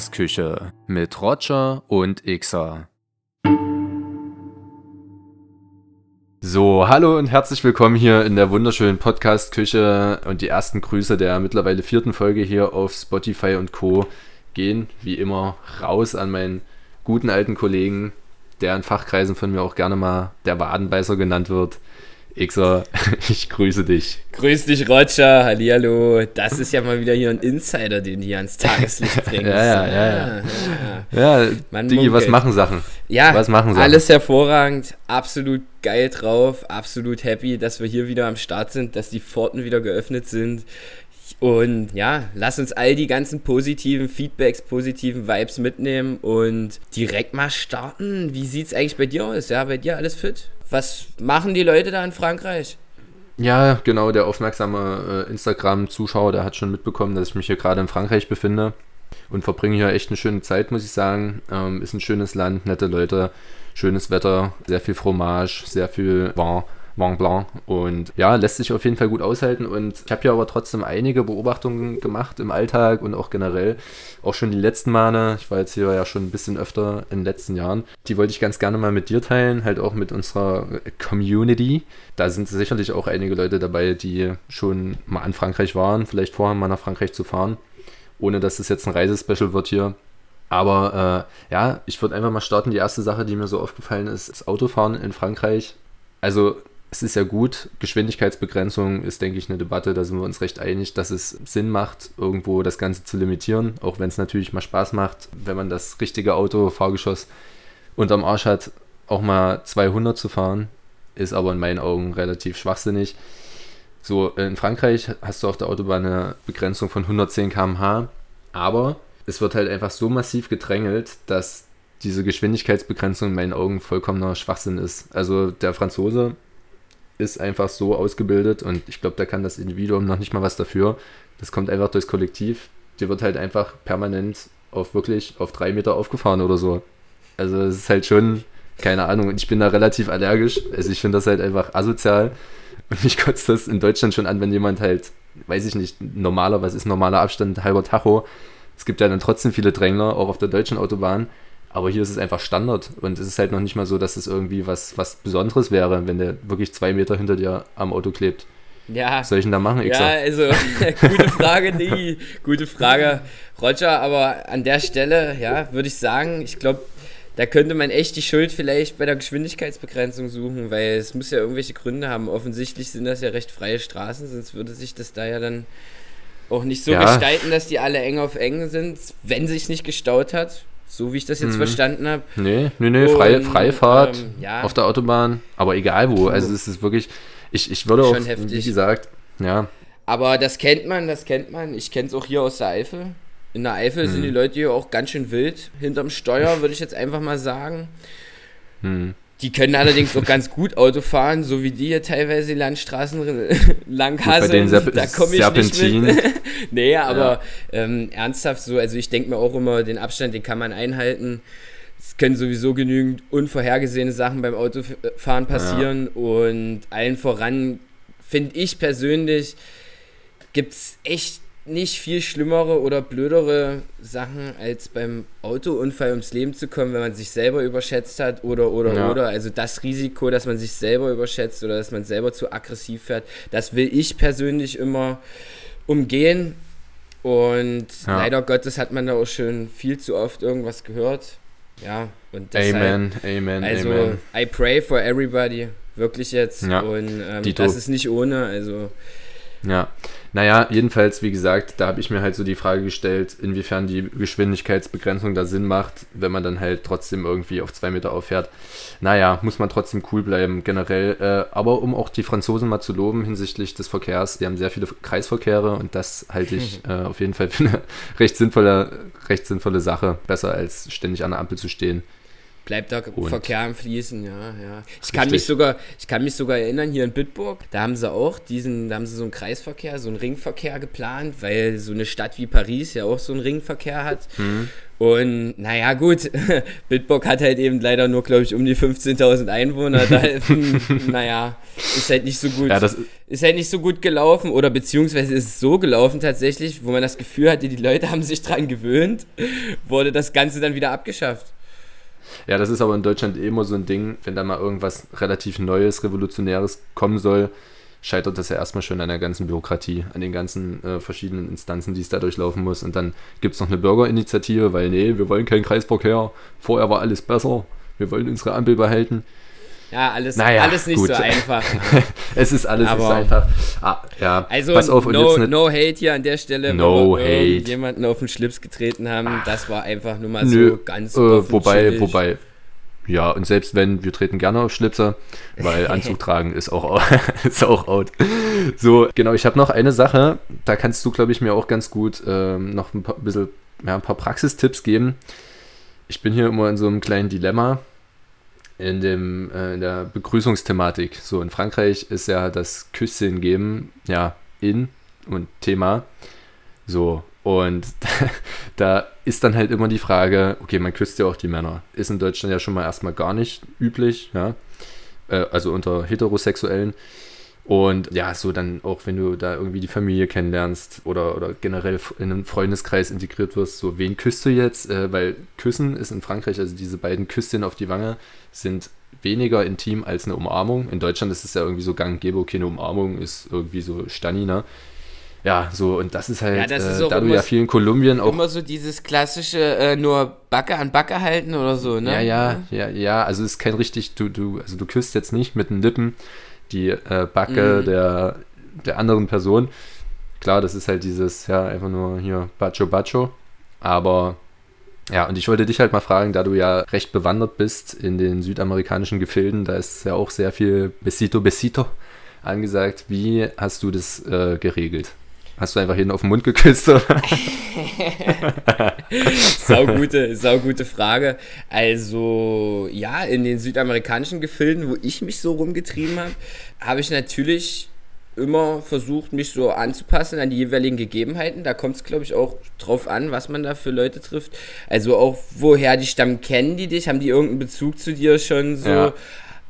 Podcast-Küche mit Roger und Xer. So, hallo und herzlich willkommen hier in der wunderschönen Podcast-Küche und die ersten Grüße der mittlerweile vierten Folge hier auf Spotify und Co. gehen wie immer raus an meinen guten alten Kollegen, der in Fachkreisen von mir auch gerne mal der Wadenbeißer genannt wird, Xer, ich grüße dich. Grüß dich, Roger. Hallihallo. Das ist ja mal wieder hier ein Insider, den du hier ans Tageslicht bringst. ja, ja, ja. Ja, ja. ja Digi, was machen Sachen? Ja, was machen Sachen? alles hervorragend. Absolut geil drauf. Absolut happy, dass wir hier wieder am Start sind, dass die Pforten wieder geöffnet sind. Und ja, lass uns all die ganzen positiven Feedbacks, positiven Vibes mitnehmen und direkt mal starten. Wie sieht es eigentlich bei dir aus? Ja, bei dir alles fit? Was machen die Leute da in Frankreich? Ja, genau, der aufmerksame äh, Instagram-Zuschauer, der hat schon mitbekommen, dass ich mich hier gerade in Frankreich befinde und verbringe hier echt eine schöne Zeit, muss ich sagen. Ähm, ist ein schönes Land, nette Leute, schönes Wetter, sehr viel Fromage, sehr viel Vin. Mont Blanc. Und ja, lässt sich auf jeden Fall gut aushalten. Und ich habe ja aber trotzdem einige Beobachtungen gemacht im Alltag und auch generell. Auch schon die letzten Male. Ich war jetzt hier ja schon ein bisschen öfter in den letzten Jahren. Die wollte ich ganz gerne mal mit dir teilen, halt auch mit unserer Community. Da sind sicherlich auch einige Leute dabei, die schon mal an Frankreich waren, vielleicht vorher mal nach Frankreich zu fahren. Ohne dass es jetzt ein Reisespecial wird hier. Aber äh, ja, ich würde einfach mal starten. Die erste Sache, die mir so aufgefallen ist, ist Autofahren in Frankreich. Also es ist ja gut, Geschwindigkeitsbegrenzung ist, denke ich, eine Debatte, da sind wir uns recht einig, dass es Sinn macht, irgendwo das Ganze zu limitieren, auch wenn es natürlich mal Spaß macht, wenn man das richtige Auto, Fahrgeschoss unterm Arsch hat, auch mal 200 zu fahren, ist aber in meinen Augen relativ schwachsinnig. So, in Frankreich hast du auf der Autobahn eine Begrenzung von 110 km/h, aber es wird halt einfach so massiv gedrängelt, dass diese Geschwindigkeitsbegrenzung in meinen Augen vollkommener Schwachsinn ist. Also der Franzose ist einfach so ausgebildet und ich glaube, da kann das Individuum noch nicht mal was dafür. Das kommt einfach durchs Kollektiv. Die wird halt einfach permanent auf wirklich auf drei Meter aufgefahren oder so. Also es ist halt schon, keine Ahnung, ich bin da relativ allergisch. Also ich finde das halt einfach asozial. Und mich kotzt das in Deutschland schon an, wenn jemand halt, weiß ich nicht, normaler, was ist normaler Abstand, halber Tacho. Es gibt ja dann trotzdem viele Drängler, auch auf der deutschen Autobahn. Aber hier ist es einfach Standard und es ist halt noch nicht mal so, dass es irgendwie was, was Besonderes wäre, wenn der wirklich zwei Meter hinter dir am Auto klebt. Ja. Was soll ich denn da machen, Xer? Ja, also, gute Frage, nee, gute Frage, Roger, aber an der Stelle, ja, würde ich sagen, ich glaube, da könnte man echt die Schuld vielleicht bei der Geschwindigkeitsbegrenzung suchen, weil es muss ja irgendwelche Gründe haben. Offensichtlich sind das ja recht freie Straßen, sonst würde sich das da ja dann auch nicht so ja. gestalten, dass die alle eng auf eng sind, wenn sich nicht gestaut hat. So wie ich das jetzt mhm. verstanden habe. Nee, nee, nee, freie, Freifahrt ähm, ja. auf der Autobahn, aber egal wo. Also es ist wirklich, ich, ich würde auch, heftig. wie gesagt, ja. Aber das kennt man, das kennt man. Ich kenne es auch hier aus der Eifel. In der Eifel mhm. sind die Leute hier auch ganz schön wild. Hinterm Steuer, würde ich jetzt einfach mal sagen. Mhm. Die können allerdings auch ganz gut Auto fahren, so wie die hier teilweise die Landstraßen langhaseln. Da komme ich Serpentin. nicht mit. nee, aber ja. ähm, ernsthaft so, also ich denke mir auch immer, den Abstand, den kann man einhalten. Es können sowieso genügend unvorhergesehene Sachen beim Autofahren passieren ja. und allen voran finde ich persönlich, gibt es echt nicht viel schlimmere oder blödere Sachen, als beim Autounfall ums Leben zu kommen, wenn man sich selber überschätzt hat oder oder ja. oder. Also das Risiko, dass man sich selber überschätzt oder dass man selber zu aggressiv fährt, das will ich persönlich immer umgehen. Und ja. leider Gottes hat man da auch schon viel zu oft irgendwas gehört. Ja, und deshalb, Amen, Amen, also, Amen. I pray for everybody, wirklich jetzt. Ja. Und ähm, das ist nicht ohne, also ja, naja, jedenfalls, wie gesagt, da habe ich mir halt so die Frage gestellt, inwiefern die Geschwindigkeitsbegrenzung da Sinn macht, wenn man dann halt trotzdem irgendwie auf zwei Meter auffährt. Naja, muss man trotzdem cool bleiben, generell. Äh, aber um auch die Franzosen mal zu loben hinsichtlich des Verkehrs, die haben sehr viele Kreisverkehre und das halte ich äh, auf jeden Fall für eine recht sinnvolle, recht sinnvolle Sache. Besser als ständig an der Ampel zu stehen bleibt da und Verkehr am Fließen, ja, ja. Ich kann mich sogar, ich kann mich sogar erinnern, hier in Bitburg, da haben sie auch diesen, da haben sie so einen Kreisverkehr, so einen Ringverkehr geplant, weil so eine Stadt wie Paris ja auch so einen Ringverkehr hat. Mhm. Und naja, gut, Bitburg hat halt eben leider nur, glaube ich, um die 15.000 Einwohner. Da, naja, ist halt nicht so gut. Ja, ist halt nicht so gut gelaufen oder beziehungsweise ist es so gelaufen tatsächlich, wo man das Gefühl hatte, die Leute haben sich dran gewöhnt, wurde das Ganze dann wieder abgeschafft. Ja, das ist aber in Deutschland eh immer so ein Ding, wenn da mal irgendwas relativ Neues, Revolutionäres kommen soll, scheitert das ja erstmal schon an der ganzen Bürokratie, an den ganzen äh, verschiedenen Instanzen, die es da durchlaufen muss. Und dann gibt es noch eine Bürgerinitiative, weil nee, wir wollen keinen Kreisverkehr, vorher war alles besser, wir wollen unsere Ampel behalten. Ja, alles, naja, alles nicht gut. so einfach. es ist alles Aber, nicht so einfach. Ah, ja, also pass auf, no, no hate hier an der Stelle, no wenn wir jemanden auf den Schlips getreten haben. Ach, das war einfach nur mal nö, so ganz äh, Wobei, wobei, ja, und selbst wenn, wir treten gerne auf Schlipse, weil Anzug tragen ist auch, ist auch out. So, genau, ich habe noch eine Sache, da kannst du, glaube ich, mir auch ganz gut ähm, noch ein paar, bisschen, ja, ein paar Praxistipps geben. Ich bin hier immer in so einem kleinen Dilemma in, dem, äh, in der Begrüßungsthematik. So, in Frankreich ist ja das Küsschen geben, ja, in und Thema. So, und da ist dann halt immer die Frage, okay, man küsst ja auch die Männer. Ist in Deutschland ja schon mal erstmal gar nicht üblich, ja. Äh, also unter Heterosexuellen. Und ja, so dann auch, wenn du da irgendwie die Familie kennenlernst oder, oder generell in einen Freundeskreis integriert wirst, so wen küsst du jetzt? Äh, weil Küssen ist in Frankreich, also diese beiden Küsschen auf die Wange, sind weniger intim als eine Umarmung. In Deutschland ist es ja irgendwie so gang und gäbe, okay, eine Umarmung ist irgendwie so Stani, ne? Ja, so, und das ist halt, ja, das ist äh, da du ja viel in Kolumbien auch. Immer so dieses klassische, äh, nur Backe an Backe halten oder so, ne? Ja, ja, ja, ja, also es ist kein richtig, du, du, also du küsst jetzt nicht mit den Lippen die äh, Backe mm. der, der anderen Person. Klar, das ist halt dieses, ja, einfach nur hier Bacho Bacho. Aber ja, und ich wollte dich halt mal fragen, da du ja recht bewandert bist in den südamerikanischen Gefilden, da ist ja auch sehr viel Besito Besito angesagt. Wie hast du das äh, geregelt? Hast du einfach jeden auf den Mund geküsst? saugute, saugute Frage. Also, ja, in den südamerikanischen Gefilden, wo ich mich so rumgetrieben habe, habe ich natürlich immer versucht, mich so anzupassen an die jeweiligen Gegebenheiten. Da kommt es, glaube ich, auch drauf an, was man da für Leute trifft. Also auch, woher die stammen, kennen die dich? Haben die irgendeinen Bezug zu dir schon so? Ja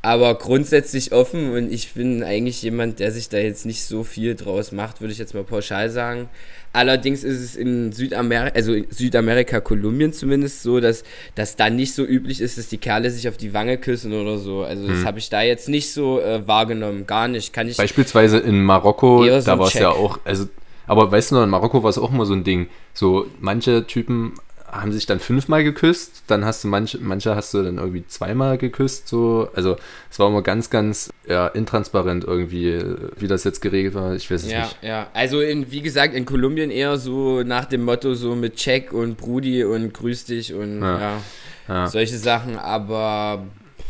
aber grundsätzlich offen und ich bin eigentlich jemand, der sich da jetzt nicht so viel draus macht, würde ich jetzt mal pauschal sagen. Allerdings ist es in Südamerika, also in Südamerika, Kolumbien zumindest so, dass das dann nicht so üblich ist, dass die Kerle sich auf die Wange küssen oder so. Also das hm. habe ich da jetzt nicht so äh, wahrgenommen, gar nicht. Kann ich Beispielsweise in Marokko, so da war es ja auch, also aber weißt du noch, in Marokko war es auch immer so ein Ding. So, manche Typen haben sich dann fünfmal geküsst, dann hast du manche, manche hast du dann irgendwie zweimal geküsst, so. Also es war immer ganz, ganz ja, intransparent irgendwie, wie das jetzt geregelt war. Ich weiß es ja, nicht. Ja, ja. Also in, wie gesagt, in Kolumbien eher so nach dem Motto so mit Check und Brudi und grüß dich und ja, ja solche Sachen, aber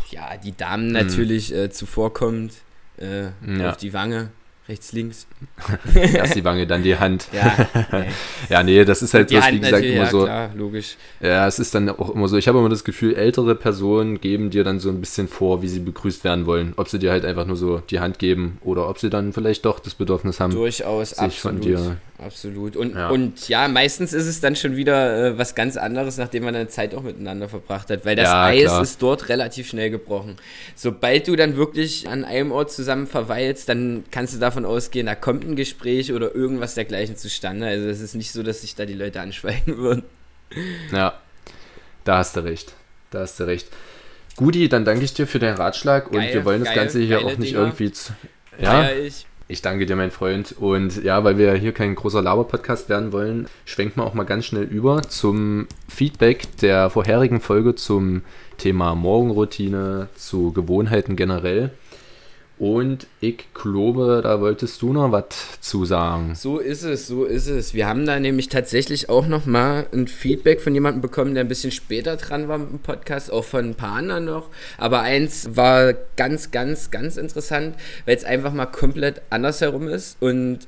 ja, die Damen mhm. natürlich äh, zuvorkommt äh, auf die Wange rechts, links. Erst die Wange, dann die Hand. Ja, nee. ja, nee, das ist halt bloß, wie gesagt, immer ja, so. Klar, logisch. Ja, es ist dann auch immer so. Ich habe immer das Gefühl, ältere Personen geben dir dann so ein bisschen vor, wie sie begrüßt werden wollen. Ob sie dir halt einfach nur so die Hand geben oder ob sie dann vielleicht doch das Bedürfnis haben, Durchaus, sich absolut. von dir absolut. Und ja. und ja, meistens ist es dann schon wieder äh, was ganz anderes, nachdem man eine Zeit auch miteinander verbracht hat, weil das ja, Eis klar. ist dort relativ schnell gebrochen. Sobald du dann wirklich an einem Ort zusammen verweilst, dann kannst du davon ausgehen, da kommt ein Gespräch oder irgendwas dergleichen zustande. Also es ist nicht so, dass sich da die Leute anschweigen würden. Ja, da hast du recht. Da hast du recht. Gudi, dann danke ich dir für deinen Ratschlag geil, und wir wollen das geil, Ganze hier auch nicht Dinger. irgendwie. Zu, ja, ich. Ich danke dir, mein Freund. Und ja, weil wir hier kein großer Laber-Podcast werden wollen, schwenken wir auch mal ganz schnell über zum Feedback der vorherigen Folge zum Thema Morgenroutine, zu Gewohnheiten generell. Und ich glaube, da wolltest du noch was zu sagen. So ist es, so ist es. Wir haben da nämlich tatsächlich auch noch mal ein Feedback von jemandem bekommen, der ein bisschen später dran war dem Podcast, auch von ein paar anderen noch. Aber eins war ganz, ganz, ganz interessant, weil es einfach mal komplett andersherum ist. Und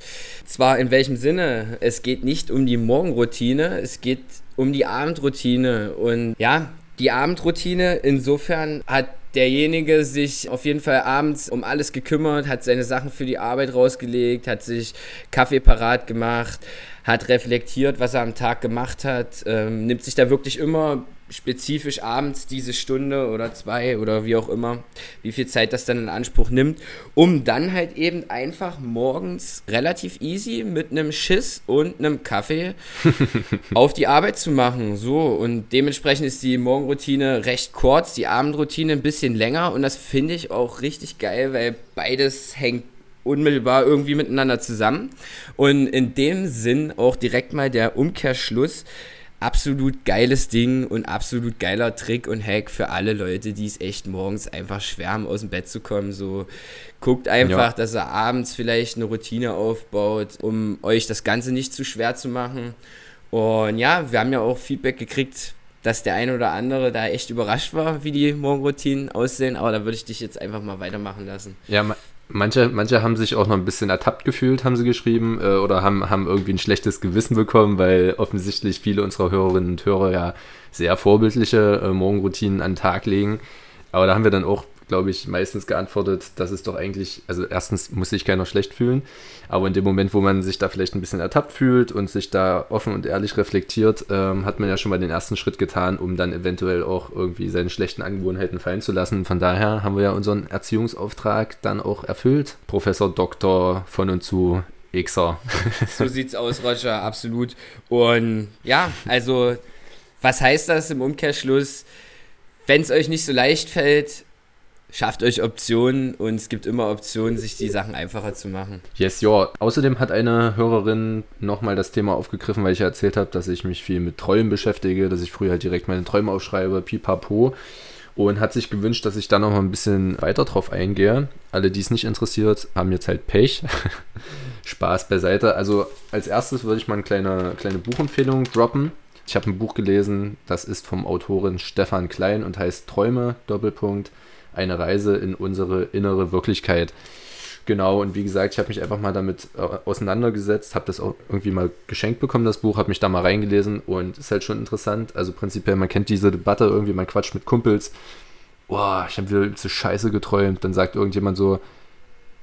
zwar in welchem Sinne? Es geht nicht um die Morgenroutine, es geht um die Abendroutine. Und ja, die Abendroutine. Insofern hat derjenige sich auf jeden Fall abends um alles gekümmert, hat seine Sachen für die Arbeit rausgelegt, hat sich Kaffee parat gemacht, hat reflektiert, was er am Tag gemacht hat, ähm, nimmt sich da wirklich immer spezifisch abends diese Stunde oder zwei oder wie auch immer, wie viel Zeit das dann in Anspruch nimmt, um dann halt eben einfach morgens relativ easy mit einem Schiss und einem Kaffee auf die Arbeit zu machen. So, und dementsprechend ist die Morgenroutine recht kurz, die Abendroutine ein bisschen länger und das finde ich auch richtig geil, weil beides hängt unmittelbar irgendwie miteinander zusammen. Und in dem Sinn auch direkt mal der Umkehrschluss absolut geiles Ding und absolut geiler Trick und Hack für alle Leute, die es echt morgens einfach schwärmen, aus dem Bett zu kommen. So guckt einfach, ja. dass er abends vielleicht eine Routine aufbaut, um euch das Ganze nicht zu schwer zu machen. Und ja, wir haben ja auch Feedback gekriegt, dass der eine oder andere da echt überrascht war, wie die Morgenroutinen aussehen. Aber da würde ich dich jetzt einfach mal weitermachen lassen. Ja, Manche, manche haben sich auch noch ein bisschen ertappt gefühlt, haben sie geschrieben, äh, oder haben, haben irgendwie ein schlechtes Gewissen bekommen, weil offensichtlich viele unserer Hörerinnen und Hörer ja sehr vorbildliche äh, Morgenroutinen an den Tag legen. Aber da haben wir dann auch glaube ich, meistens geantwortet, dass es doch eigentlich, also erstens muss sich keiner schlecht fühlen, aber in dem Moment, wo man sich da vielleicht ein bisschen ertappt fühlt und sich da offen und ehrlich reflektiert, ähm, hat man ja schon mal den ersten Schritt getan, um dann eventuell auch irgendwie seine schlechten Angewohnheiten fallen zu lassen. Von daher haben wir ja unseren Erziehungsauftrag dann auch erfüllt. Professor Doktor von und zu Xer. So sieht's aus, Roger, absolut. Und ja, also was heißt das im Umkehrschluss? Wenn es euch nicht so leicht fällt, schafft euch Optionen und es gibt immer Optionen, sich die Sachen einfacher zu machen. Yes, ja. Außerdem hat eine Hörerin nochmal das Thema aufgegriffen, weil ich ja erzählt habe, dass ich mich viel mit Träumen beschäftige, dass ich früher halt direkt meine Träume aufschreibe, pipapo. Und hat sich gewünscht, dass ich da nochmal ein bisschen weiter drauf eingehe. Alle, die es nicht interessiert, haben jetzt halt Pech. Spaß beiseite. Also als erstes würde ich mal eine kleine, kleine Buchempfehlung droppen. Ich habe ein Buch gelesen, das ist vom Autorin Stefan Klein und heißt Träume, Doppelpunkt, eine Reise in unsere innere Wirklichkeit. Genau, und wie gesagt, ich habe mich einfach mal damit äh, auseinandergesetzt, habe das auch irgendwie mal geschenkt bekommen, das Buch, habe mich da mal reingelesen und ist halt schon interessant. Also prinzipiell, man kennt diese Debatte irgendwie, man quatscht mit Kumpels. Boah, ich habe wieder so Scheiße geträumt. Dann sagt irgendjemand so,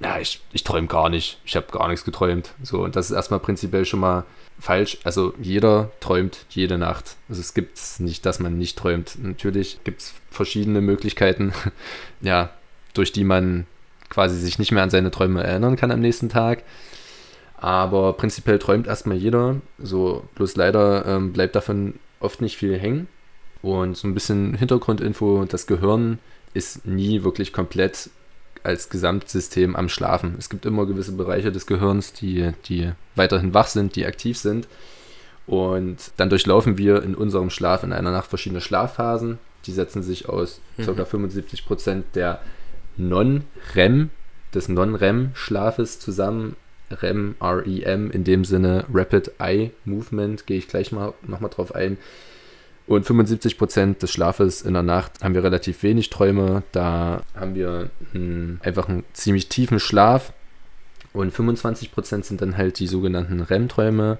ja, ich, ich träume gar nicht, ich habe gar nichts geträumt. So, und das ist erstmal prinzipiell schon mal falsch. Also jeder träumt jede Nacht. Also es gibt nicht, dass man nicht träumt. Natürlich gibt es verschiedene Möglichkeiten, ja, durch die man quasi sich nicht mehr an seine Träume erinnern kann am nächsten Tag. Aber prinzipiell träumt erstmal jeder. So, bloß leider ähm, bleibt davon oft nicht viel hängen. Und so ein bisschen Hintergrundinfo, das Gehirn ist nie wirklich komplett als Gesamtsystem am Schlafen. Es gibt immer gewisse Bereiche des Gehirns, die, die weiterhin wach sind, die aktiv sind. Und dann durchlaufen wir in unserem Schlaf in einer Nacht verschiedene Schlafphasen. Die setzen sich aus mhm. ca. 75% der Non-REM, des Non-REM-Schlafes zusammen. REM, REM, in dem Sinne Rapid Eye Movement, gehe ich gleich mal nochmal drauf ein. Und 75 Prozent des Schlafes in der Nacht haben wir relativ wenig Träume. Da haben wir einen, einfach einen ziemlich tiefen Schlaf. Und 25 Prozent sind dann halt die sogenannten REM-Träume.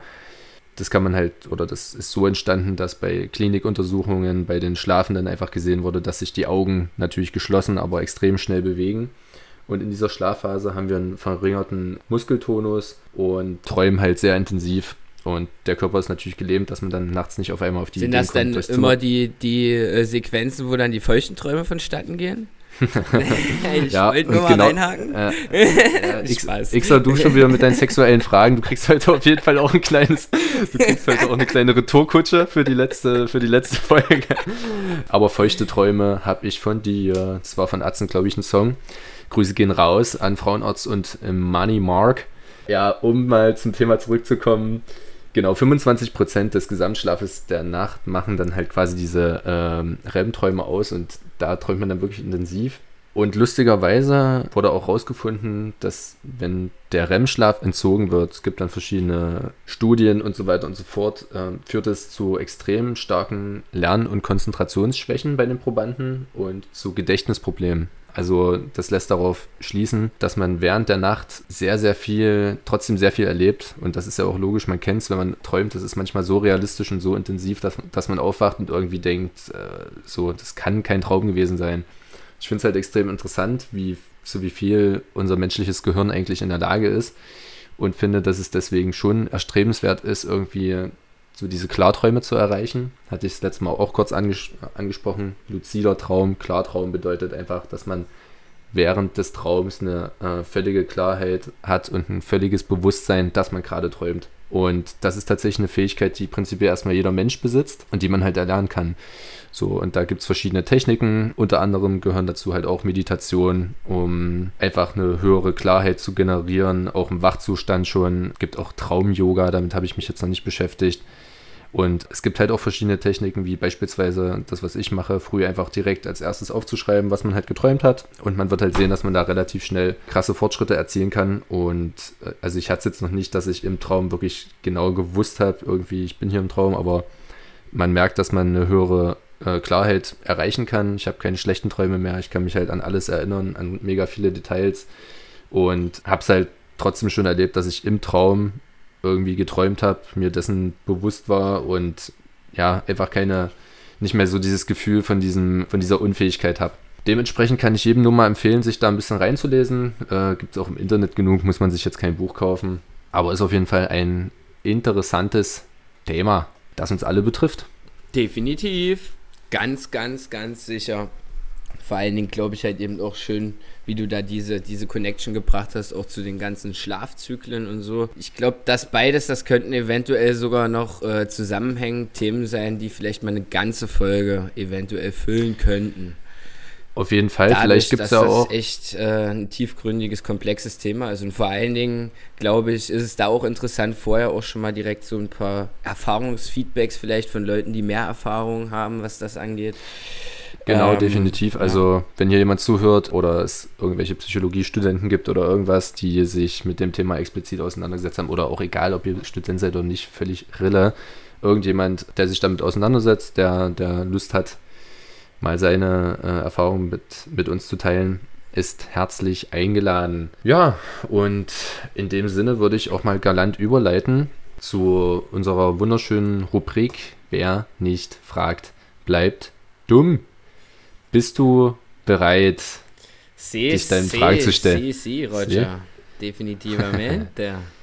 Das kann man halt, oder das ist so entstanden, dass bei Klinikuntersuchungen bei den Schlafenden einfach gesehen wurde, dass sich die Augen natürlich geschlossen, aber extrem schnell bewegen. Und in dieser Schlafphase haben wir einen verringerten Muskeltonus und träumen halt sehr intensiv. Und der Körper ist natürlich gelähmt, dass man dann nachts nicht auf einmal auf die Sind Ideen das kommt, dann immer die, die äh, Sequenzen, wo dann die feuchten Träume vonstatten gehen? ich ja, wollte nur mal genau, reinhaken. Äh, äh, Spaß. Xer, du schon wieder mit deinen sexuellen Fragen. Du kriegst heute auf jeden Fall auch ein kleines, du kriegst heute auch eine kleine Retourkutsche für die letzte, für die letzte Folge. Aber feuchte Träume habe ich von dir. Das war von Atzen, glaube ich, ein Song. Grüße gehen raus an Frauenarzt und Money Mark. Ja, um mal zum Thema zurückzukommen Genau, 25% des Gesamtschlafes der Nacht machen dann halt quasi diese ähm, REM-Träume aus und da träumt man dann wirklich intensiv. Und lustigerweise wurde auch herausgefunden, dass wenn der REM-Schlaf entzogen wird, es gibt dann verschiedene Studien und so weiter und so fort, äh, führt es zu extrem starken Lern- und Konzentrationsschwächen bei den Probanden und zu Gedächtnisproblemen. Also das lässt darauf schließen, dass man während der Nacht sehr, sehr viel, trotzdem sehr viel erlebt. Und das ist ja auch logisch, man kennt es, wenn man träumt, das ist manchmal so realistisch und so intensiv, dass, dass man aufwacht und irgendwie denkt, äh, so, das kann kein Traum gewesen sein. Ich finde es halt extrem interessant, wie, so wie viel unser menschliches Gehirn eigentlich in der Lage ist. Und finde, dass es deswegen schon erstrebenswert ist, irgendwie so diese Klarträume zu erreichen. Hatte ich das letzte Mal auch kurz anges angesprochen. Luzider Traum, Klartraum bedeutet einfach, dass man während des Traums eine äh, völlige Klarheit hat und ein völliges Bewusstsein, dass man gerade träumt. Und das ist tatsächlich eine Fähigkeit, die prinzipiell erstmal jeder Mensch besitzt und die man halt erlernen kann. So, und da gibt es verschiedene Techniken. Unter anderem gehören dazu halt auch Meditation, um einfach eine höhere Klarheit zu generieren, auch im Wachzustand schon. Es gibt auch Traum-Yoga, damit habe ich mich jetzt noch nicht beschäftigt. Und es gibt halt auch verschiedene Techniken, wie beispielsweise das, was ich mache, früh einfach direkt als erstes aufzuschreiben, was man halt geträumt hat. Und man wird halt sehen, dass man da relativ schnell krasse Fortschritte erzielen kann. Und äh, also ich hatte es jetzt noch nicht, dass ich im Traum wirklich genau gewusst habe, irgendwie, ich bin hier im Traum, aber man merkt, dass man eine höhere äh, Klarheit erreichen kann. Ich habe keine schlechten Träume mehr. Ich kann mich halt an alles erinnern, an mega viele Details. Und habe es halt trotzdem schon erlebt, dass ich im Traum irgendwie geträumt habe, mir dessen bewusst war und ja, einfach keine, nicht mehr so dieses Gefühl von, diesem, von dieser Unfähigkeit habe. Dementsprechend kann ich jedem nur mal empfehlen, sich da ein bisschen reinzulesen. Äh, Gibt es auch im Internet genug, muss man sich jetzt kein Buch kaufen. Aber ist auf jeden Fall ein interessantes Thema, das uns alle betrifft. Definitiv. Ganz, ganz, ganz sicher vor allen Dingen glaube ich halt eben auch schön, wie du da diese, diese Connection gebracht hast, auch zu den ganzen Schlafzyklen und so. Ich glaube, das beides, das könnten eventuell sogar noch äh, zusammenhängend Themen sein, die vielleicht mal eine ganze Folge eventuell füllen könnten. Auf jeden Fall, Dadurch, vielleicht gibt es ja auch. Das ist echt äh, ein tiefgründiges, komplexes Thema. Also und vor allen Dingen, glaube ich, ist es da auch interessant, vorher auch schon mal direkt so ein paar Erfahrungsfeedbacks vielleicht von Leuten, die mehr Erfahrung haben, was das angeht. Genau, ähm, definitiv. Also, ja. wenn hier jemand zuhört oder es irgendwelche Psychologiestudenten gibt oder irgendwas, die sich mit dem Thema explizit auseinandergesetzt haben, oder auch egal, ob ihr Student seid oder nicht, völlig Rille, irgendjemand, der sich damit auseinandersetzt, der, der Lust hat, mal seine äh, Erfahrungen mit, mit uns zu teilen, ist herzlich eingeladen. Ja, und in dem Sinne würde ich auch mal galant überleiten zu unserer wunderschönen Rubrik Wer nicht fragt, bleibt dumm. Bist du bereit, sí, dich deinen sí, Fragen zu stellen? Sí, sí, Roger. Definitivamente.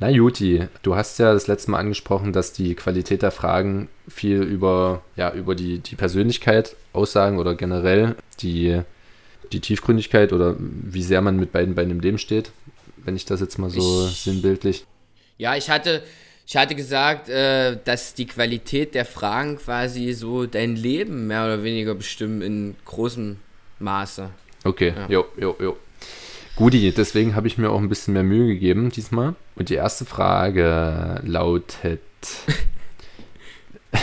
Na Juti, du hast ja das letzte Mal angesprochen, dass die Qualität der Fragen viel über, ja, über die, die Persönlichkeit aussagen oder generell die, die Tiefgründigkeit oder wie sehr man mit beiden Beinen im Leben steht, wenn ich das jetzt mal so ich, sinnbildlich. Ja, ich hatte, ich hatte gesagt, äh, dass die Qualität der Fragen quasi so dein Leben mehr oder weniger bestimmen in großem Maße. Okay, ja. jo, jo, jo. Guti, deswegen habe ich mir auch ein bisschen mehr Mühe gegeben diesmal. Und die erste Frage lautet: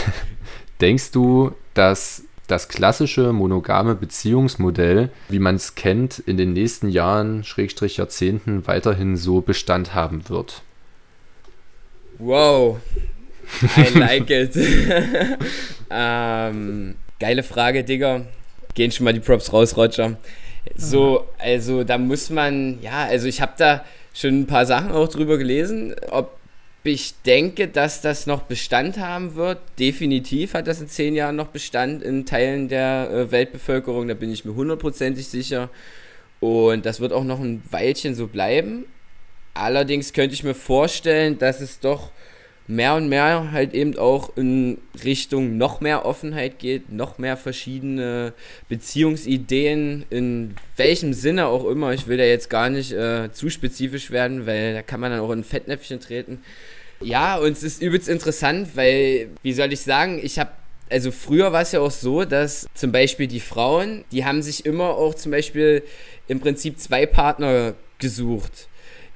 Denkst du, dass das klassische monogame Beziehungsmodell, wie man es kennt, in den nächsten Jahren, Schrägstrich Jahrzehnten, weiterhin so Bestand haben wird? Wow, I like it. ähm, geile Frage, Digga. Gehen schon mal die Props raus, Roger. So, also da muss man, ja, also ich habe da schon ein paar Sachen auch drüber gelesen, ob ich denke, dass das noch Bestand haben wird. Definitiv hat das in zehn Jahren noch Bestand in Teilen der äh, Weltbevölkerung, da bin ich mir hundertprozentig sicher. Und das wird auch noch ein Weilchen so bleiben. Allerdings könnte ich mir vorstellen, dass es doch mehr und mehr halt eben auch in Richtung noch mehr Offenheit geht, noch mehr verschiedene Beziehungsideen, in welchem Sinne auch immer. Ich will da jetzt gar nicht äh, zu spezifisch werden, weil da kann man dann auch in Fettnäpfchen treten. Ja, und es ist übelst interessant, weil, wie soll ich sagen, ich habe also früher war es ja auch so, dass zum Beispiel die Frauen, die haben sich immer auch zum Beispiel im Prinzip zwei Partner gesucht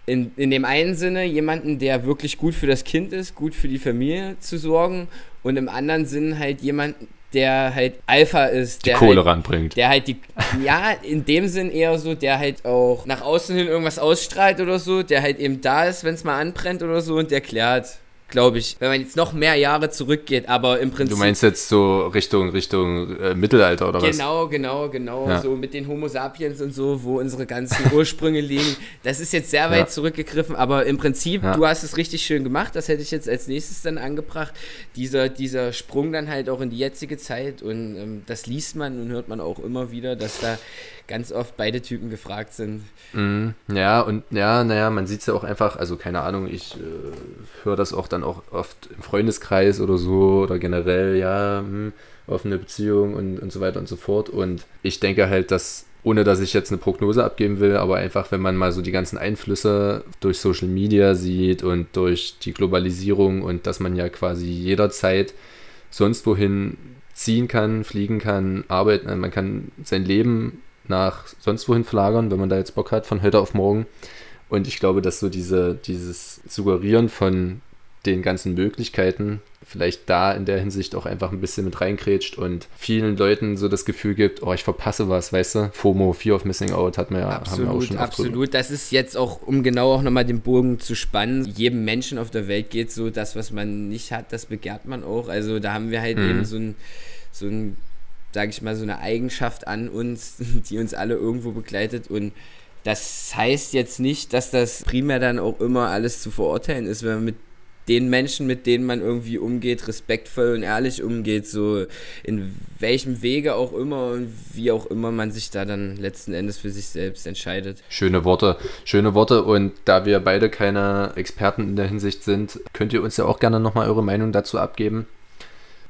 in, in dem einen Sinne jemanden, der wirklich gut für das Kind ist, gut für die Familie zu sorgen und im anderen Sinn halt jemanden, der halt Alpha ist. Die der Kohle halt, ranbringt. Der halt die, ja, in dem Sinn eher so, der halt auch nach außen hin irgendwas ausstrahlt oder so, der halt eben da ist, wenn es mal anbrennt oder so und der klärt. Glaube ich, wenn man jetzt noch mehr Jahre zurückgeht, aber im Prinzip. Du meinst jetzt so Richtung, Richtung äh, Mittelalter oder genau, was? Genau, genau, genau. Ja. So mit den Homo sapiens und so, wo unsere ganzen Ursprünge liegen. Das ist jetzt sehr weit ja. zurückgegriffen, aber im Prinzip, ja. du hast es richtig schön gemacht. Das hätte ich jetzt als nächstes dann angebracht. Dieser, dieser Sprung dann halt auch in die jetzige Zeit und ähm, das liest man und hört man auch immer wieder, dass da ganz oft beide Typen gefragt sind. Mm, ja, und ja, naja, man sieht es ja auch einfach, also keine Ahnung, ich äh, höre das auch dann auch oft im Freundeskreis oder so oder generell, ja, hm, offene Beziehung und, und so weiter und so fort. Und ich denke halt, dass ohne dass ich jetzt eine Prognose abgeben will, aber einfach, wenn man mal so die ganzen Einflüsse durch Social Media sieht und durch die Globalisierung und dass man ja quasi jederzeit sonst wohin ziehen kann, fliegen kann, arbeiten, man kann sein Leben nach sonst wohin verlagern, wenn man da jetzt Bock hat, von heute auf morgen. Und ich glaube, dass so diese, dieses Suggerieren von den ganzen Möglichkeiten vielleicht da in der Hinsicht auch einfach ein bisschen mit reinkrätscht und vielen Leuten so das Gefühl gibt, oh, ich verpasse was, weißt du? FOMO, Fear of Missing Out, hat man ja, absolut, haben wir auch schon Absolut, das ist jetzt auch, um genau auch nochmal den Bogen zu spannen, jedem Menschen auf der Welt geht so, das, was man nicht hat, das begehrt man auch. Also da haben wir halt mhm. eben so ein, so ein sage ich mal, so eine Eigenschaft an uns, die uns alle irgendwo begleitet. Und das heißt jetzt nicht, dass das primär dann auch immer alles zu verurteilen ist, wenn man mit den Menschen, mit denen man irgendwie umgeht, respektvoll und ehrlich umgeht, so in welchem Wege auch immer und wie auch immer man sich da dann letzten Endes für sich selbst entscheidet. Schöne Worte, schöne Worte und da wir beide keine Experten in der Hinsicht sind, könnt ihr uns ja auch gerne nochmal eure Meinung dazu abgeben.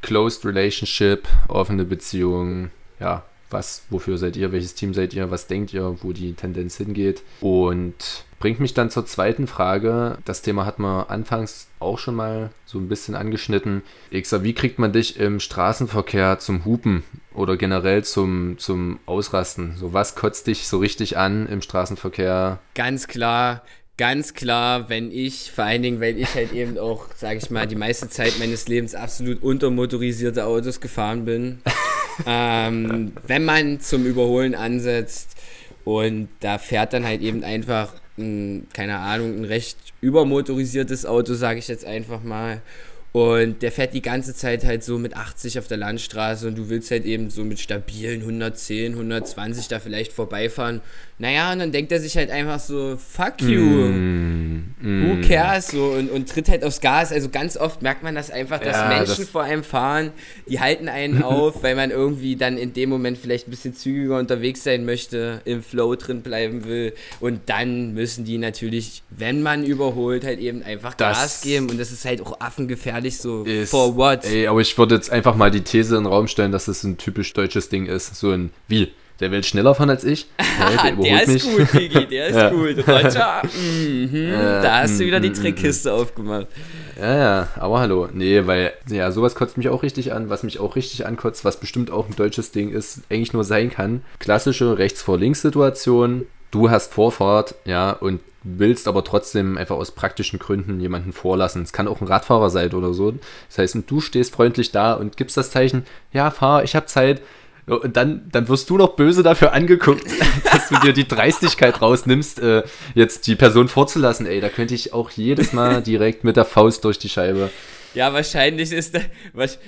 Closed Relationship, offene Beziehung, ja, was, wofür seid ihr, welches Team seid ihr, was denkt ihr, wo die Tendenz hingeht. Und bringt mich dann zur zweiten Frage. Das Thema hat man anfangs auch schon mal so ein bisschen angeschnitten. Ixa, wie kriegt man dich im Straßenverkehr zum Hupen oder generell zum, zum Ausrasten? So was kotzt dich so richtig an im Straßenverkehr? Ganz klar ganz klar, wenn ich, vor allen Dingen, weil ich halt eben auch, sage ich mal, die meiste Zeit meines Lebens absolut untermotorisierte Autos gefahren bin. ähm, wenn man zum Überholen ansetzt und da fährt dann halt eben einfach, ein, keine Ahnung, ein recht übermotorisiertes Auto, sage ich jetzt einfach mal. Und der fährt die ganze Zeit halt so mit 80 auf der Landstraße und du willst halt eben so mit stabilen 110, 120 da vielleicht vorbeifahren. Naja, und dann denkt er sich halt einfach so, fuck you, mm, mm. who cares, so, und, und tritt halt aufs Gas. Also ganz oft merkt man das einfach, dass ja, Menschen das vor einem fahren, die halten einen auf, weil man irgendwie dann in dem Moment vielleicht ein bisschen zügiger unterwegs sein möchte, im Flow drin bleiben will. Und dann müssen die natürlich, wenn man überholt, halt eben einfach das Gas geben. Und das ist halt auch affengefährlich ehrlich so, ist, for what? Ey, aber ich würde jetzt einfach mal die These in den Raum stellen, dass das ein typisch deutsches Ding ist. So ein, wie? Der will schneller fahren als ich. Ja, der, der ist mich. gut, Digi, der ist ja. gut. Roger, mhm, äh, da hast du wieder die mhm, Trickkiste aufgemacht. Ja, ja, aber hallo. Nee, weil, ja, sowas kotzt mich auch richtig an. Was mich auch richtig ankotzt, was bestimmt auch ein deutsches Ding ist, eigentlich nur sein kann. Klassische Rechts-vor-Links-Situation. Du hast Vorfahrt, ja, und willst aber trotzdem einfach aus praktischen Gründen jemanden vorlassen. Es kann auch ein Radfahrer sein oder so. Das heißt, und du stehst freundlich da und gibst das Zeichen, ja, fahr, ich habe Zeit. Und dann, dann wirst du noch böse dafür angeguckt, dass du dir die Dreistigkeit rausnimmst, äh, jetzt die Person vorzulassen. Ey, da könnte ich auch jedes Mal direkt mit der Faust durch die Scheibe. Ja, wahrscheinlich ist da,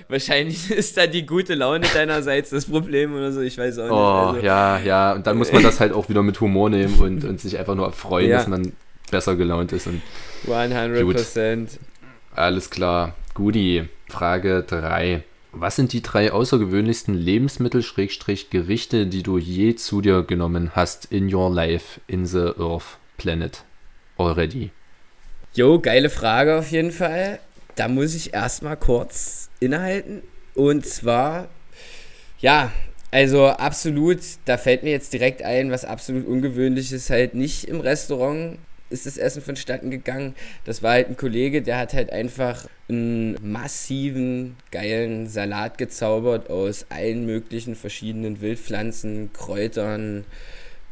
wahrscheinlich ist da die gute Laune deinerseits das Problem oder so, ich weiß auch nicht. Oh, also, ja, ja, und dann muss man das halt auch wieder mit Humor nehmen und, und sich einfach nur freuen, ja. dass man besser gelaunt ist. Und 100%. Gut. Alles klar. Guti, Frage 3. Was sind die drei außergewöhnlichsten Lebensmittel-Gerichte, die du je zu dir genommen hast in your life in the Earth Planet already? Jo, geile Frage auf jeden Fall da muss ich erstmal kurz innehalten. Und zwar, ja, also absolut, da fällt mir jetzt direkt ein, was absolut ungewöhnlich ist, halt nicht im Restaurant ist das Essen vonstatten gegangen. Das war halt ein Kollege, der hat halt einfach einen massiven, geilen Salat gezaubert aus allen möglichen verschiedenen Wildpflanzen, Kräutern,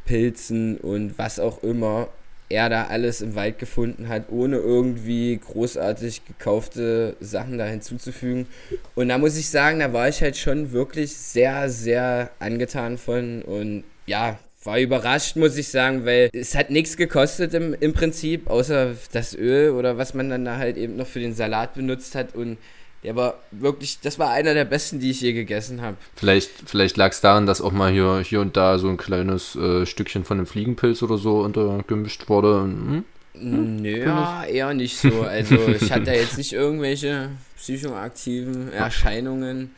Pilzen und was auch immer er da alles im Wald gefunden hat, ohne irgendwie großartig gekaufte Sachen da hinzuzufügen. Und da muss ich sagen, da war ich halt schon wirklich sehr, sehr angetan von. Und ja, war überrascht, muss ich sagen, weil es hat nichts gekostet im, im Prinzip, außer das Öl oder was man dann da halt eben noch für den Salat benutzt hat und der war wirklich, das war einer der besten, die ich je gegessen habe. Vielleicht, vielleicht lag es daran, dass auch mal hier, hier und da so ein kleines äh, Stückchen von einem Fliegenpilz oder so untergemischt wurde. Hm? Nö, ja, eher nicht so. Also ich hatte jetzt nicht irgendwelche psychoaktiven Erscheinungen.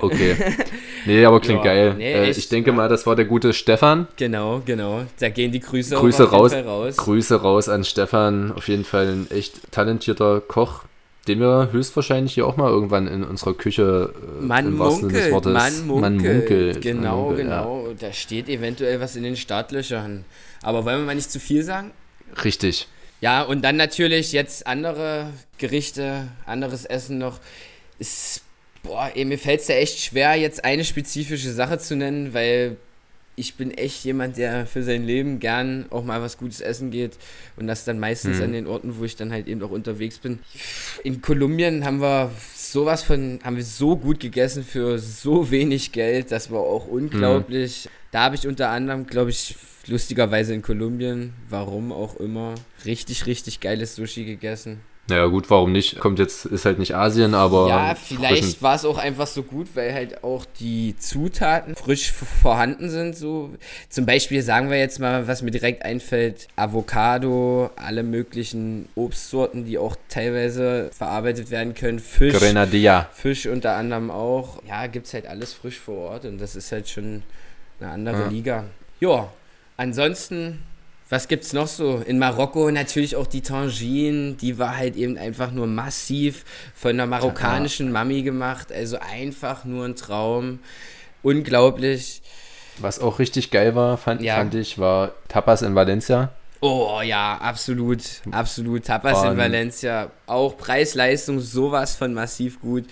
Okay. Nee, aber klingt ja, geil. Nee, äh, ich denke ja. mal, das war der gute Stefan. Genau, genau. Da gehen die Grüße, Grüße raus, raus. Grüße raus an Stefan. Auf jeden Fall ein echt talentierter Koch, den wir höchstwahrscheinlich hier auch mal irgendwann in unserer Küche äh, man im munkelt, des Wortes man munkelt. Man munkelt genau, munkelt, genau. Ja. Da steht eventuell was in den Startlöchern. Aber wollen wir mal nicht zu viel sagen? Richtig. Ja, und dann natürlich jetzt andere Gerichte, anderes Essen noch. Ist, boah, ey, mir fällt es ja echt schwer, jetzt eine spezifische Sache zu nennen, weil ich bin echt jemand, der für sein Leben gern auch mal was Gutes essen geht und das dann meistens mhm. an den Orten, wo ich dann halt eben auch unterwegs bin. In Kolumbien haben wir sowas von, haben wir so gut gegessen für so wenig Geld, das war auch unglaublich. Mhm. Da habe ich unter anderem, glaube ich, lustigerweise in Kolumbien, warum auch immer, richtig, richtig geiles Sushi gegessen. Naja, gut, warum nicht? Kommt jetzt, ist halt nicht Asien, aber. Ja, vielleicht war es auch einfach so gut, weil halt auch die Zutaten frisch vorhanden sind. So. Zum Beispiel sagen wir jetzt mal, was mir direkt einfällt: Avocado, alle möglichen Obstsorten, die auch teilweise verarbeitet werden können. Fisch. Grenadilla. Fisch unter anderem auch. Ja, gibt es halt alles frisch vor Ort und das ist halt schon eine andere ja. Liga. Ja, ansonsten was gibt's noch so? In Marokko natürlich auch die Tangine, die war halt eben einfach nur massiv von einer marokkanischen Mami gemacht. Also einfach nur ein Traum. Unglaublich. Was auch richtig geil war, fand, ja. fand ich, war Tapas in Valencia. Oh ja, absolut, absolut. Tapas und in Valencia. Auch Preis-Leistung sowas von massiv gut.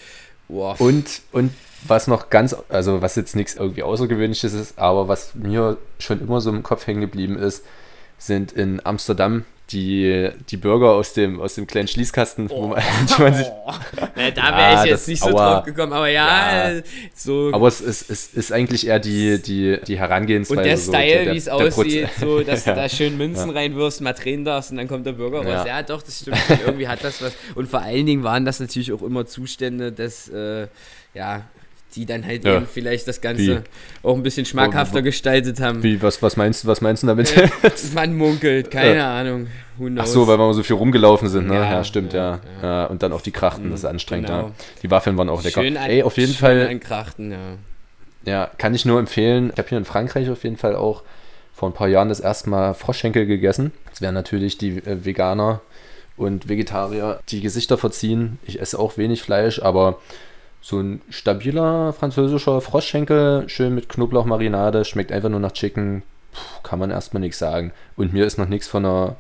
Wow. Und, und was noch ganz, also was jetzt nichts irgendwie Außergewöhnliches ist, aber was mir schon immer so im Kopf hängen geblieben ist, sind in Amsterdam die, die Burger aus dem, aus dem kleinen Schließkasten, oh. wo man, man sich. ja, da wäre ja, ich jetzt nicht so drauf gekommen, aber ja, ja, so. Aber es ist, es ist eigentlich eher die, die, die Herangehensweise. Und der so, Style, wie es aussieht, so, dass du da schön Münzen reinwirfst, mal drehen darfst und dann kommt der Burger raus. Ja, doch, das stimmt. irgendwie hat das was. Und vor allen Dingen waren das natürlich auch immer Zustände des, äh, ja, die dann halt ja. eben vielleicht das Ganze Wie? auch ein bisschen schmackhafter gestaltet haben. Wie, was, was meinst du, was meinst du damit? Äh, man munkelt, keine ja. Ahnung. Ach so, weil wir so viel rumgelaufen sind, ne? Ja, ja stimmt, ja, ja, Und dann auch die Krachten, mhm, das ist anstrengend, genau. ja. Die Waffeln waren auch lecker. Schön an, Ey, auf jeden Fall. An Krachten, ja. Ja, kann ich nur empfehlen. Ich habe hier in Frankreich auf jeden Fall auch vor ein paar Jahren das erste Mal Froschschenkel gegessen. Das wären natürlich die äh, Veganer und Vegetarier, die Gesichter verziehen. Ich esse auch wenig Fleisch, aber so ein stabiler französischer Froschschenkel, schön mit Knoblauchmarinade, schmeckt einfach nur nach Chicken. Puh, kann man erstmal nichts sagen. Und mir ist noch nichts von einer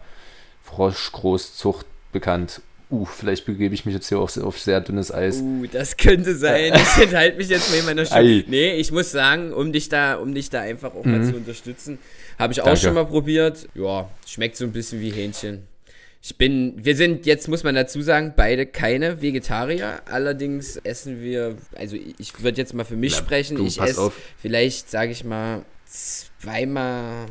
Froschgroßzucht bekannt. Uh, vielleicht begebe ich mich jetzt hier auf, auf sehr dünnes Eis. Uh, das könnte sein. Ich enthalte mich jetzt mal in meiner Stimme. Nee, ich muss sagen, um dich da, um dich da einfach auch mhm. mal zu unterstützen, habe ich auch Danke. schon mal probiert. Ja, schmeckt so ein bisschen wie Hähnchen. Ich bin, wir sind jetzt, muss man dazu sagen, beide keine Vegetarier. Allerdings essen wir, also ich würde jetzt mal für mich ja, sprechen. Du, ich esse vielleicht, sage ich mal, zweimal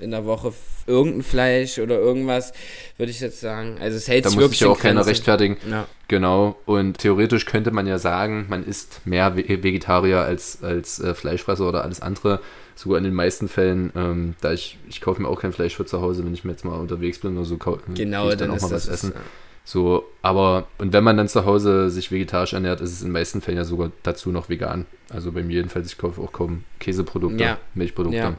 in der Woche irgendein Fleisch oder irgendwas, würde ich jetzt sagen. Also es hält da sich wirklich muss sich ja auch keiner rechtfertigen. Ja. Genau. Und theoretisch könnte man ja sagen, man isst mehr Vegetarier als, als äh, Fleischfresser oder alles andere sogar in den meisten Fällen, ähm, da ich, ich kaufe mir auch kein Fleisch für zu Hause, wenn ich mir jetzt mal unterwegs bin oder so, genau, dann, dann auch mal was essen. Ja. So, aber, und wenn man dann zu Hause sich vegetarisch ernährt, ist es in den meisten Fällen ja sogar dazu noch vegan. Also bei mir jedenfalls, ich kaufe auch kaum Käseprodukte, ja. Milchprodukte. Ja.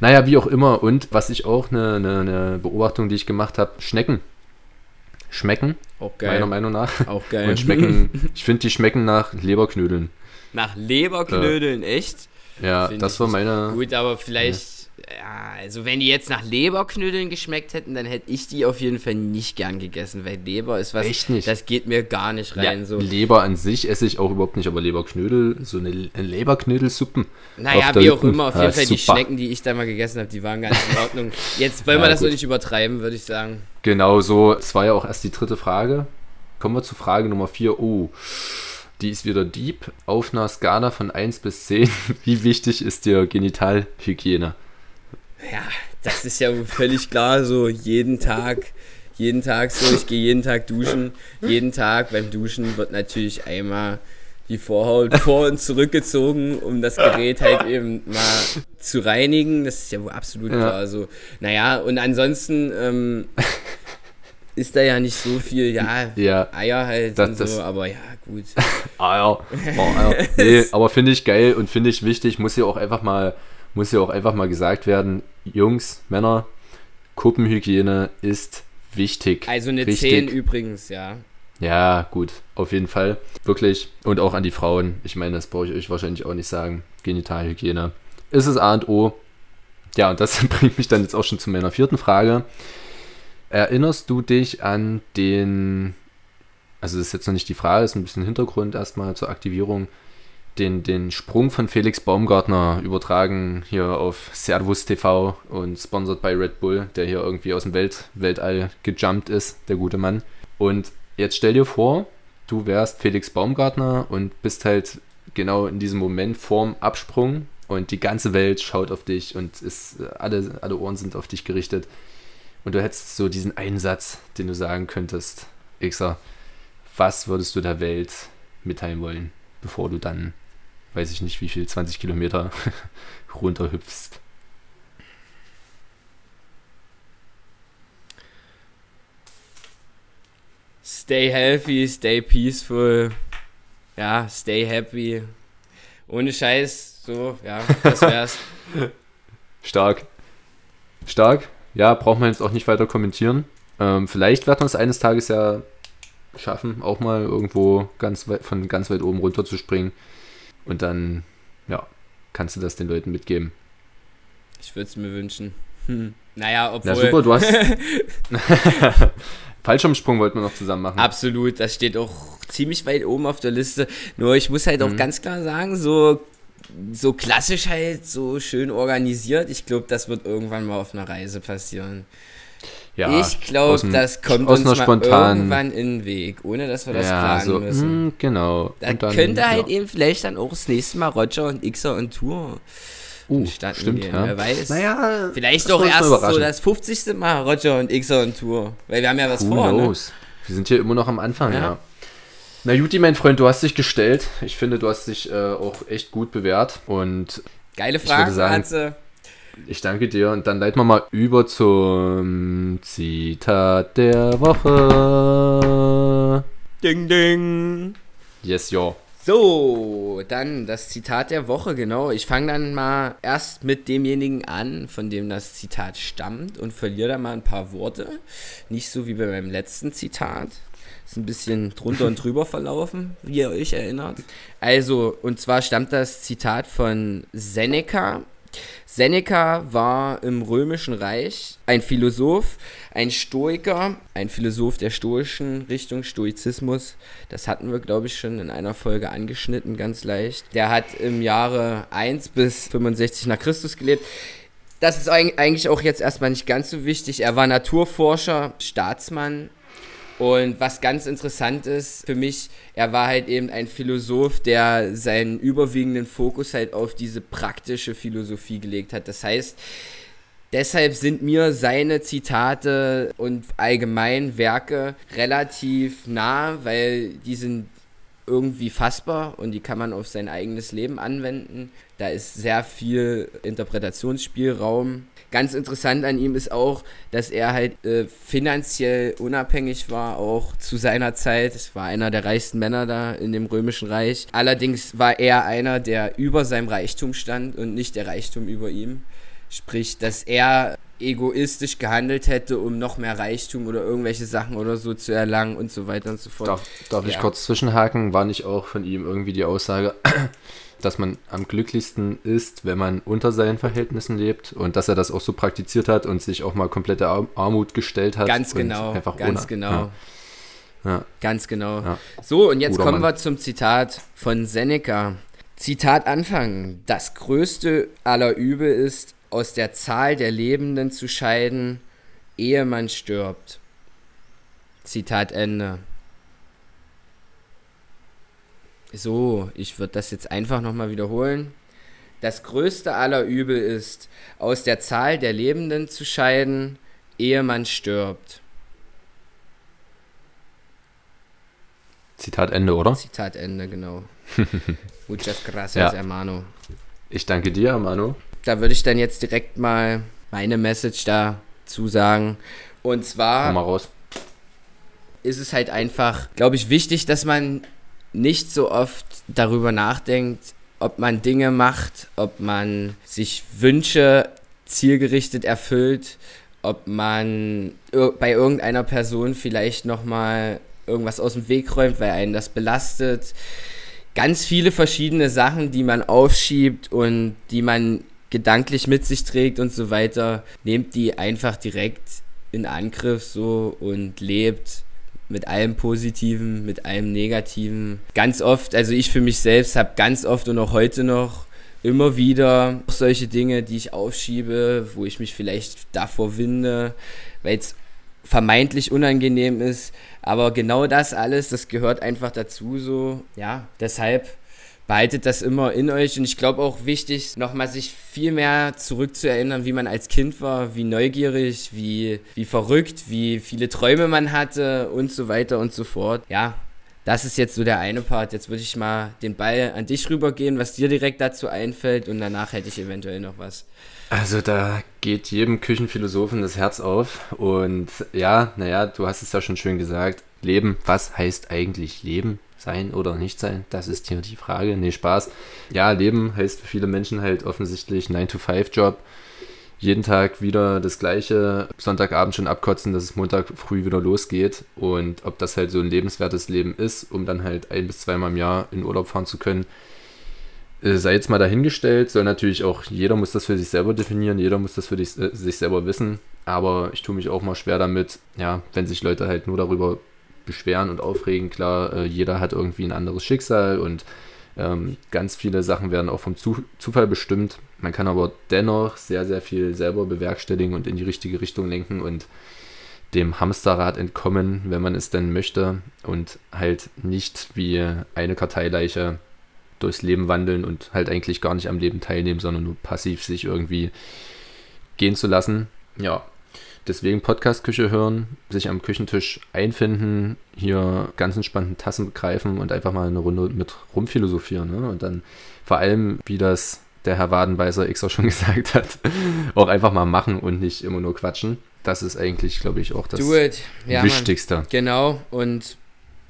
Naja, wie auch immer. Und was ich auch, eine, eine, eine Beobachtung, die ich gemacht habe, Schnecken. Schmecken, auch geil. meiner Meinung nach. Auch geil. Und schmecken, ich finde, die schmecken nach Leberknödeln. Nach Leberknödeln, äh, echt? Ja, Find das war meine. Gut, aber vielleicht, ja. ja. also wenn die jetzt nach Leberknödeln geschmeckt hätten, dann hätte ich die auf jeden Fall nicht gern gegessen, weil Leber ist was. Echt nicht? Das geht mir gar nicht rein. Ja, so. Leber an sich esse ich auch überhaupt nicht, aber Leberknödel, so eine Leberknödelsuppen. Naja, wie auch immer, auf jeden Fall super. die Schnecken, die ich da mal gegessen habe, die waren ganz in Ordnung. Jetzt wollen wir das gut. noch nicht übertreiben, würde ich sagen. Genau so. Es war ja auch erst die dritte Frage. Kommen wir zu Frage Nummer 4. Oh. Die ist wieder deep. Auf einer Skala von 1 bis 10. Wie wichtig ist dir Genitalhygiene? Ja, das ist ja völlig klar, so jeden Tag, jeden Tag so, ich gehe jeden Tag duschen, jeden Tag beim Duschen wird natürlich einmal die Vorhaut vor und zurückgezogen, um das Gerät halt eben mal zu reinigen. Das ist ja wohl absolut ja. klar. So, naja, und ansonsten ähm, ist da ja nicht so viel, ja, ja Eier halt das, und so, aber ja, gut. Eier. Oh, Eier. Nee, aber finde ich geil und finde ich wichtig, muss ja auch einfach mal, muss ja auch einfach mal gesagt werden, Jungs, Männer, Kuppenhygiene ist wichtig. Also eine Richtig. 10 übrigens, ja. Ja, gut, auf jeden Fall. Wirklich. Und auch an die Frauen. Ich meine, das brauche ich euch wahrscheinlich auch nicht sagen. Genitalhygiene. Ist es A und O. Ja, und das bringt mich dann jetzt auch schon zu meiner vierten Frage. Erinnerst du dich an den, also das ist jetzt noch nicht die Frage, ist ein bisschen Hintergrund erstmal zur Aktivierung, den, den Sprung von Felix Baumgartner übertragen hier auf Servus TV und sponsored by Red Bull, der hier irgendwie aus dem Welt, Weltall gejumpt ist, der gute Mann. Und jetzt stell dir vor, du wärst Felix Baumgartner und bist halt genau in diesem Moment vorm Absprung und die ganze Welt schaut auf dich und ist, alle, alle Ohren sind auf dich gerichtet. Und du hättest so diesen Einsatz, den du sagen könntest, Xer, was würdest du der Welt mitteilen wollen, bevor du dann, weiß ich nicht wie viel, 20 Kilometer runterhüpfst? Stay healthy, stay peaceful. Ja, stay happy. Ohne Scheiß, so, ja, das wär's. Stark. Stark. Ja, braucht man jetzt auch nicht weiter kommentieren. Ähm, vielleicht wird man es eines Tages ja schaffen, auch mal irgendwo ganz weit, von ganz weit oben runter zu springen. Und dann, ja, kannst du das den Leuten mitgeben. Ich würde es mir wünschen. Hm. Naja, obwohl. Na super, du hast. Fallschirmsprung wollten wir noch zusammen machen. Absolut, das steht auch ziemlich weit oben auf der Liste. Nur ich muss halt mhm. auch ganz klar sagen, so, so klassisch halt, so schön organisiert. Ich glaube, das wird irgendwann mal auf einer Reise passieren. Ja, ich glaube, das kommt uns mal spontan, irgendwann in den Weg, ohne dass wir das ja, planen so, müssen. Mh, genau. Da könnte halt ja. eben vielleicht dann auch das nächste Mal Roger und Xer und Tour Uh, stimmt, ja. Wer weiß. Naja, Vielleicht doch erst so das 50. Mal Roger und Xer und Tour. Weil wir haben ja was Who vor. Ne? Wir sind hier immer noch am Anfang, ja. Na Juti, mein Freund, du hast dich gestellt. Ich finde, du hast dich äh, auch echt gut bewährt. Und Geile Frage, ich sagen, Hanze. Ich danke dir. Und dann leiten wir mal über zum Zitat der Woche. Ding, ding. Yes, yo. So, dann das Zitat der Woche, genau. Ich fange dann mal erst mit demjenigen an, von dem das Zitat stammt und verliere da mal ein paar Worte. Nicht so wie bei meinem letzten Zitat. Ist ein bisschen drunter und drüber verlaufen, wie ihr euch erinnert. Also, und zwar stammt das Zitat von Seneca Seneca war im Römischen Reich ein Philosoph, ein Stoiker, ein Philosoph der stoischen Richtung, Stoizismus. Das hatten wir, glaube ich, schon in einer Folge angeschnitten, ganz leicht. Der hat im Jahre 1 bis 65 nach Christus gelebt. Das ist eigentlich auch jetzt erstmal nicht ganz so wichtig. Er war Naturforscher, Staatsmann, und was ganz interessant ist für mich, er war halt eben ein Philosoph, der seinen überwiegenden Fokus halt auf diese praktische Philosophie gelegt hat. Das heißt, deshalb sind mir seine Zitate und allgemein Werke relativ nah, weil die sind irgendwie fassbar und die kann man auf sein eigenes Leben anwenden. Da ist sehr viel Interpretationsspielraum Ganz interessant an ihm ist auch, dass er halt äh, finanziell unabhängig war, auch zu seiner Zeit. Es war einer der reichsten Männer da in dem Römischen Reich. Allerdings war er einer, der über seinem Reichtum stand und nicht der Reichtum über ihm. Sprich, dass er egoistisch gehandelt hätte, um noch mehr Reichtum oder irgendwelche Sachen oder so zu erlangen und so weiter und so fort. Darf, darf ja. ich kurz zwischenhaken? War nicht auch von ihm irgendwie die Aussage, dass man am glücklichsten ist, wenn man unter seinen Verhältnissen lebt und dass er das auch so praktiziert hat und sich auch mal komplette Armut gestellt hat. Ganz genau, einfach ganz ohne, genau. Ja. Ja. Ganz genau. Ja. So, und jetzt Guter kommen Mann. wir zum Zitat von Seneca. Zitat Anfang. Das größte aller Übel ist, aus der Zahl der Lebenden zu scheiden, ehe man stirbt. Zitat Ende. So, ich würde das jetzt einfach nochmal wiederholen. das größte aller Übel ist, aus der Zahl der Lebenden zu scheiden, ehe man stirbt. Zitat Ende, oder? Zitat Ende, genau. Muchas gracias, ja. hermano. Ich danke dir, hermano. Da würde ich dann jetzt direkt mal meine Message dazu sagen. Und zwar Komm mal raus. ist es halt einfach, glaube ich, wichtig, dass man nicht so oft darüber nachdenkt, ob man Dinge macht, ob man sich Wünsche zielgerichtet erfüllt, ob man bei irgendeiner Person vielleicht nochmal irgendwas aus dem Weg räumt, weil einen das belastet. Ganz viele verschiedene Sachen, die man aufschiebt und die man gedanklich mit sich trägt und so weiter, nehmt die einfach direkt in Angriff so und lebt mit allem Positiven, mit allem Negativen. Ganz oft, also ich für mich selbst habe ganz oft und auch heute noch immer wieder solche Dinge, die ich aufschiebe, wo ich mich vielleicht davor winde, weil es vermeintlich unangenehm ist. Aber genau das alles, das gehört einfach dazu so. Ja, deshalb behaltet das immer in euch. Und ich glaube auch wichtig, nochmal sich viel mehr zurückzuerinnern, wie man als Kind war, wie neugierig, wie, wie verrückt, wie viele Träume man hatte und so weiter und so fort. Ja, das ist jetzt so der eine Part. Jetzt würde ich mal den Ball an dich rübergehen, was dir direkt dazu einfällt und danach hätte ich eventuell noch was. Also da geht jedem Küchenphilosophen das Herz auf. Und ja, naja, du hast es ja schon schön gesagt. Leben, was heißt eigentlich Leben? Sein oder nicht sein? Das ist hier die Frage. Nee, Spaß. Ja, Leben heißt für viele Menschen halt offensichtlich 9-to-5-Job. Jeden Tag wieder das Gleiche. Sonntagabend schon abkotzen, dass es Montag früh wieder losgeht. Und ob das halt so ein lebenswertes Leben ist, um dann halt ein bis zweimal im Jahr in Urlaub fahren zu können, äh, sei jetzt mal dahingestellt, soll natürlich auch, jeder muss das für sich selber definieren, jeder muss das für dich, äh, sich selber wissen, aber ich tue mich auch mal schwer damit, ja, wenn sich Leute halt nur darüber beschweren und aufregen, klar, äh, jeder hat irgendwie ein anderes Schicksal und ähm, ganz viele Sachen werden auch vom Zu Zufall bestimmt. Man kann aber dennoch sehr, sehr viel selber bewerkstelligen und in die richtige Richtung lenken und dem Hamsterrad entkommen, wenn man es denn möchte und halt nicht wie eine Karteileiche durchs Leben wandeln und halt eigentlich gar nicht am Leben teilnehmen, sondern nur passiv sich irgendwie gehen zu lassen. Ja, deswegen Podcast-Küche hören, sich am Küchentisch einfinden, hier ganz entspannten Tassen begreifen und einfach mal eine Runde mit rumphilosophieren. Ne? Und dann vor allem, wie das der Herr Wadenbeißer X auch schon gesagt hat, auch einfach mal machen und nicht immer nur quatschen. Das ist eigentlich, glaube ich, auch das ja, Wichtigste. Mann. Genau, und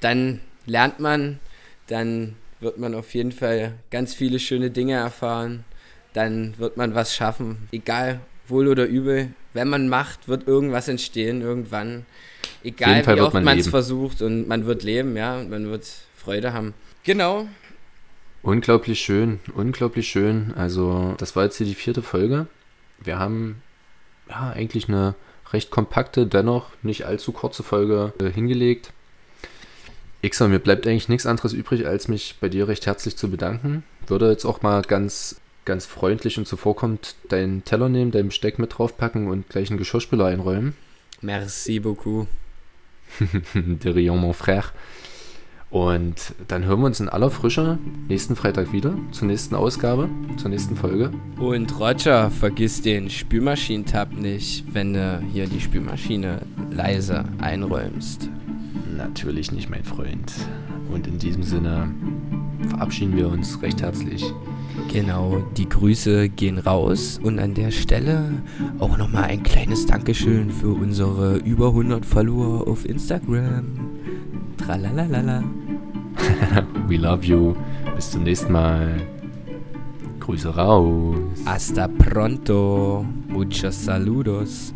dann lernt man, dann wird man auf jeden Fall ganz viele schöne Dinge erfahren. Dann wird man was schaffen, egal wohl oder übel. Wenn man macht, wird irgendwas entstehen irgendwann. Egal wie oft man es versucht und man wird leben, ja, und man wird Freude haben. Genau. Unglaublich schön, unglaublich schön. Also, das war jetzt hier die vierte Folge. Wir haben ja eigentlich eine recht kompakte, dennoch nicht allzu kurze Folge äh, hingelegt. Xer, mir bleibt eigentlich nichts anderes übrig, als mich bei dir recht herzlich zu bedanken. Würde jetzt auch mal ganz, ganz freundlich und zuvorkommt deinen Teller nehmen, dein Besteck mit draufpacken und gleich einen Geschirrspüler einräumen. Merci beaucoup. De Rion, mon frère. Und dann hören wir uns in aller Frische nächsten Freitag wieder zur nächsten Ausgabe, zur nächsten Folge. Und Roger, vergiss den Spülmaschinentab nicht, wenn du hier die Spülmaschine leise einräumst. Natürlich nicht, mein Freund. Und in diesem Sinne verabschieden wir uns recht herzlich. Genau, die Grüße gehen raus und an der Stelle auch nochmal ein kleines Dankeschön für unsere über 100 Follower auf Instagram. Tralalala. We love you. Bis zum nächsten Mal. Grüße raus. Hasta pronto. Muchos saludos.